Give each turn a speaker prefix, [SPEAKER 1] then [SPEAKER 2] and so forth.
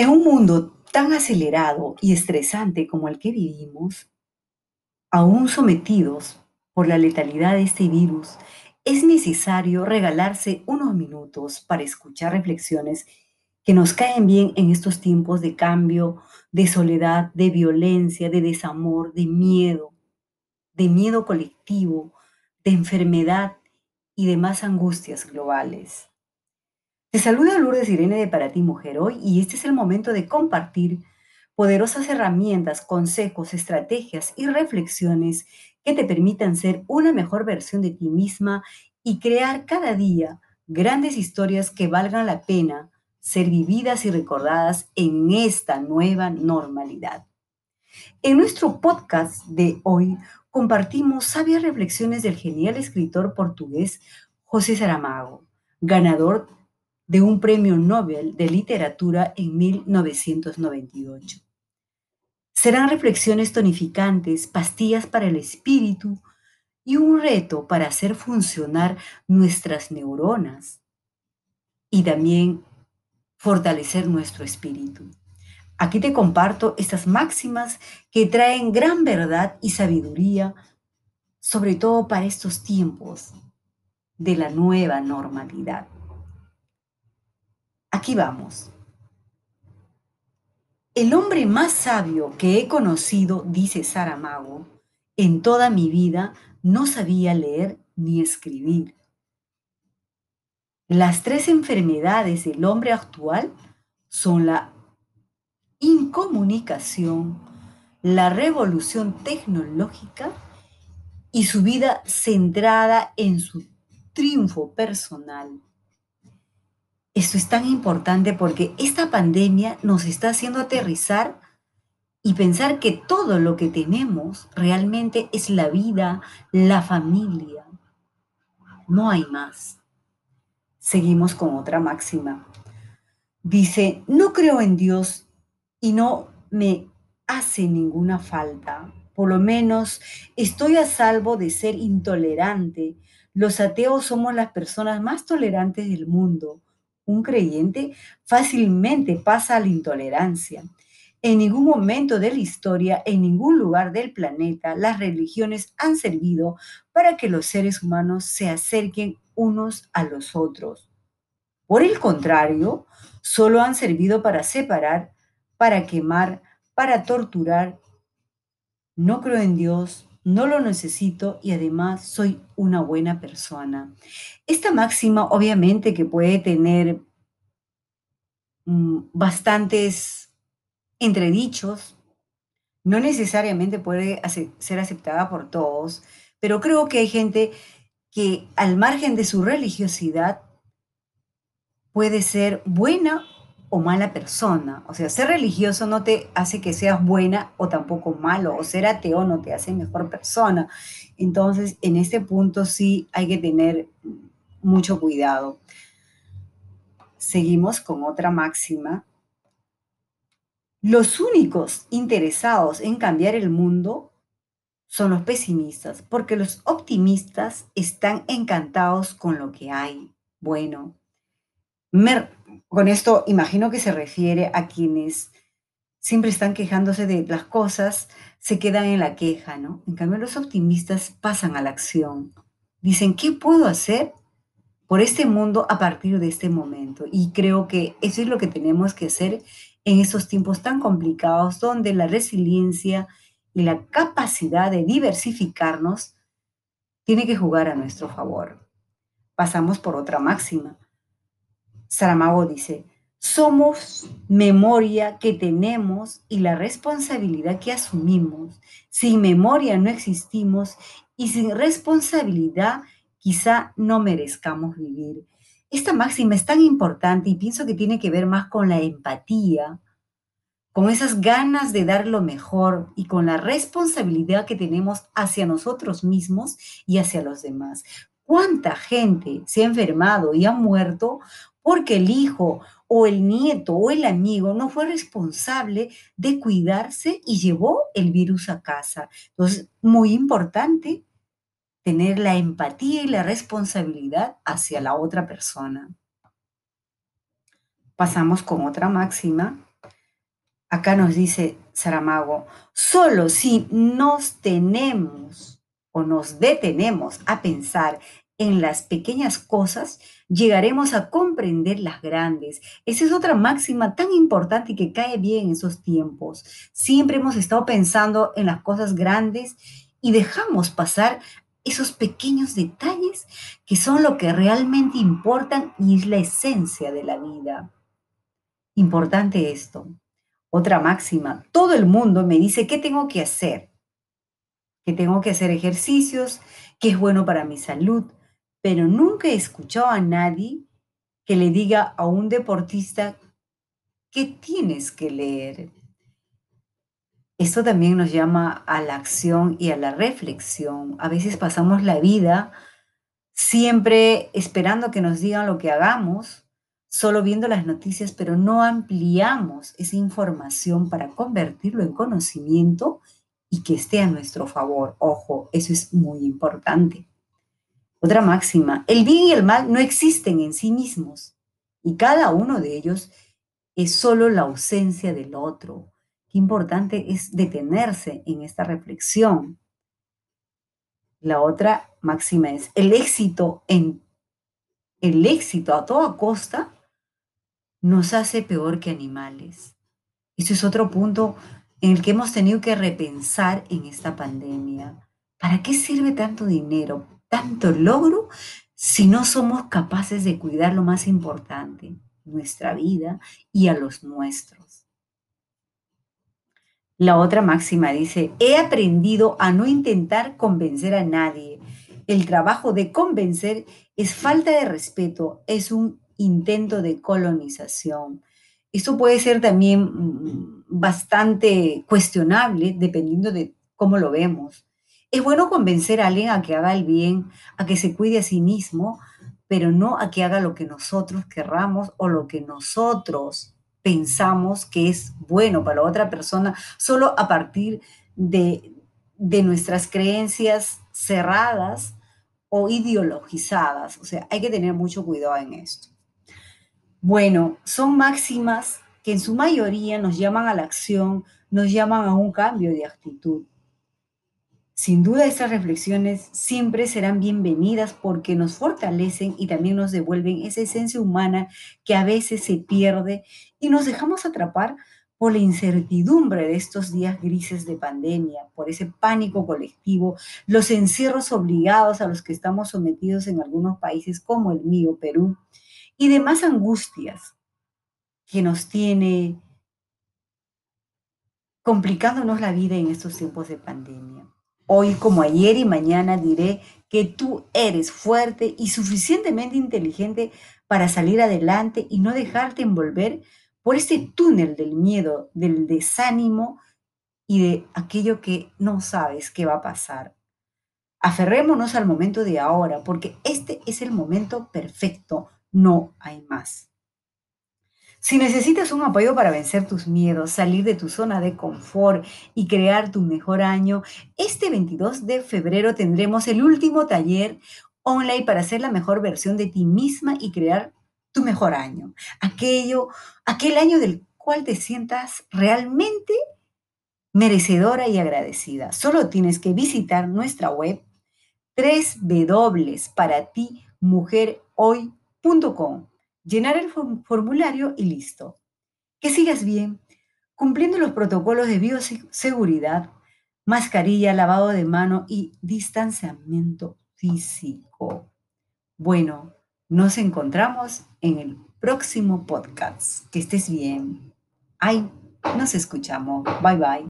[SPEAKER 1] En un mundo tan acelerado y estresante como el que vivimos, aún sometidos por la letalidad de este virus, es necesario regalarse unos minutos para escuchar reflexiones que nos caen bien en estos tiempos de cambio, de soledad, de violencia, de desamor, de miedo, de miedo colectivo, de enfermedad y demás angustias globales. Te saluda Lourdes Irene de Para ti Mujer hoy y este es el momento de compartir poderosas herramientas, consejos, estrategias y reflexiones que te permitan ser una mejor versión de ti misma y crear cada día grandes historias que valgan la pena ser vividas y recordadas en esta nueva normalidad. En nuestro podcast de hoy compartimos sabias reflexiones del genial escritor portugués José Saramago, ganador de un premio Nobel de literatura en 1998. Serán reflexiones tonificantes, pastillas para el espíritu y un reto para hacer funcionar nuestras neuronas y también fortalecer nuestro espíritu. Aquí te comparto estas máximas que traen gran verdad y sabiduría, sobre todo para estos tiempos de la nueva normalidad. Aquí vamos. El hombre más sabio que he conocido, dice Saramago, en toda mi vida no sabía leer ni escribir. Las tres enfermedades del hombre actual son la incomunicación, la revolución tecnológica y su vida centrada en su triunfo personal. Es tan importante porque esta pandemia nos está haciendo aterrizar y pensar que todo lo que tenemos realmente es la vida, la familia. No hay más. Seguimos con otra máxima. Dice, no creo en Dios y no me hace ninguna falta. Por lo menos estoy a salvo de ser intolerante. Los ateos somos las personas más tolerantes del mundo un creyente fácilmente pasa a la intolerancia. En ningún momento de la historia, en ningún lugar del planeta, las religiones han servido para que los seres humanos se acerquen unos a los otros. Por el contrario, solo han servido para separar, para quemar, para torturar. No creo en Dios, no lo necesito y además soy una buena persona. Esta máxima obviamente que puede tener mm, bastantes entredichos, no necesariamente puede ser aceptada por todos, pero creo que hay gente que al margen de su religiosidad puede ser buena o mala persona. O sea, ser religioso no te hace que seas buena o tampoco malo, o ser ateo no te hace mejor persona. Entonces, en este punto sí hay que tener mucho cuidado. Seguimos con otra máxima. Los únicos interesados en cambiar el mundo son los pesimistas, porque los optimistas están encantados con lo que hay. Bueno, con esto imagino que se refiere a quienes siempre están quejándose de las cosas, se quedan en la queja, ¿no? En cambio, los optimistas pasan a la acción. Dicen, ¿qué puedo hacer por este mundo a partir de este momento? Y creo que eso es lo que tenemos que hacer en estos tiempos tan complicados, donde la resiliencia y la capacidad de diversificarnos tiene que jugar a nuestro favor. Pasamos por otra máxima Saramago dice, somos memoria que tenemos y la responsabilidad que asumimos. Sin memoria no existimos y sin responsabilidad quizá no merezcamos vivir. Esta máxima es tan importante y pienso que tiene que ver más con la empatía, con esas ganas de dar lo mejor y con la responsabilidad que tenemos hacia nosotros mismos y hacia los demás. ¿Cuánta gente se ha enfermado y ha muerto porque el hijo o el nieto o el amigo no fue responsable de cuidarse y llevó el virus a casa. Entonces, muy importante tener la empatía y la responsabilidad hacia la otra persona. Pasamos con otra máxima Acá nos dice Saramago, solo si nos tenemos o nos detenemos a pensar en las pequeñas cosas, llegaremos a comprender las grandes. Esa es otra máxima tan importante que cae bien en esos tiempos. Siempre hemos estado pensando en las cosas grandes y dejamos pasar esos pequeños detalles que son lo que realmente importan y es la esencia de la vida. Importante esto. Otra máxima, todo el mundo me dice qué tengo que hacer, que tengo que hacer ejercicios, que es bueno para mi salud, pero nunca he escuchado a nadie que le diga a un deportista qué tienes que leer. Esto también nos llama a la acción y a la reflexión. A veces pasamos la vida siempre esperando que nos digan lo que hagamos, solo viendo las noticias, pero no ampliamos esa información para convertirlo en conocimiento y que esté a nuestro favor. Ojo, eso es muy importante. Otra máxima, el bien y el mal no existen en sí mismos y cada uno de ellos es solo la ausencia del otro. Qué importante es detenerse en esta reflexión. La otra máxima es el éxito en el éxito a toda costa nos hace peor que animales. Eso es otro punto en el que hemos tenido que repensar en esta pandemia. ¿Para qué sirve tanto dinero? Tanto logro si no somos capaces de cuidar lo más importante, nuestra vida y a los nuestros. La otra máxima dice, he aprendido a no intentar convencer a nadie. El trabajo de convencer es falta de respeto, es un intento de colonización. Esto puede ser también mm, bastante cuestionable dependiendo de cómo lo vemos. Es bueno convencer a alguien a que haga el bien, a que se cuide a sí mismo, pero no a que haga lo que nosotros querramos o lo que nosotros pensamos que es bueno para otra persona, solo a partir de, de nuestras creencias cerradas o ideologizadas. O sea, hay que tener mucho cuidado en esto. Bueno, son máximas que en su mayoría nos llaman a la acción, nos llaman a un cambio de actitud. Sin duda estas reflexiones siempre serán bienvenidas porque nos fortalecen y también nos devuelven esa esencia humana que a veces se pierde y nos dejamos atrapar por la incertidumbre de estos días grises de pandemia, por ese pánico colectivo, los encierros obligados a los que estamos sometidos en algunos países como el mío, Perú, y demás angustias que nos tiene complicándonos la vida en estos tiempos de pandemia. Hoy como ayer y mañana diré que tú eres fuerte y suficientemente inteligente para salir adelante y no dejarte envolver por ese túnel del miedo, del desánimo y de aquello que no sabes qué va a pasar. Aferrémonos al momento de ahora, porque este es el momento perfecto, no hay más. Si necesitas un apoyo para vencer tus miedos, salir de tu zona de confort y crear tu mejor año, este 22 de febrero tendremos el último taller online para hacer la mejor versión de ti misma y crear tu mejor año. Aquello, aquel año del cual te sientas realmente merecedora y agradecida. Solo tienes que visitar nuestra web www.paratimojerhoy.com llenar el formulario y listo. Que sigas bien, cumpliendo los protocolos de bioseguridad, mascarilla, lavado de mano y distanciamiento físico. Bueno, nos encontramos en el próximo podcast. Que estés bien. Ay, nos escuchamos. Bye bye.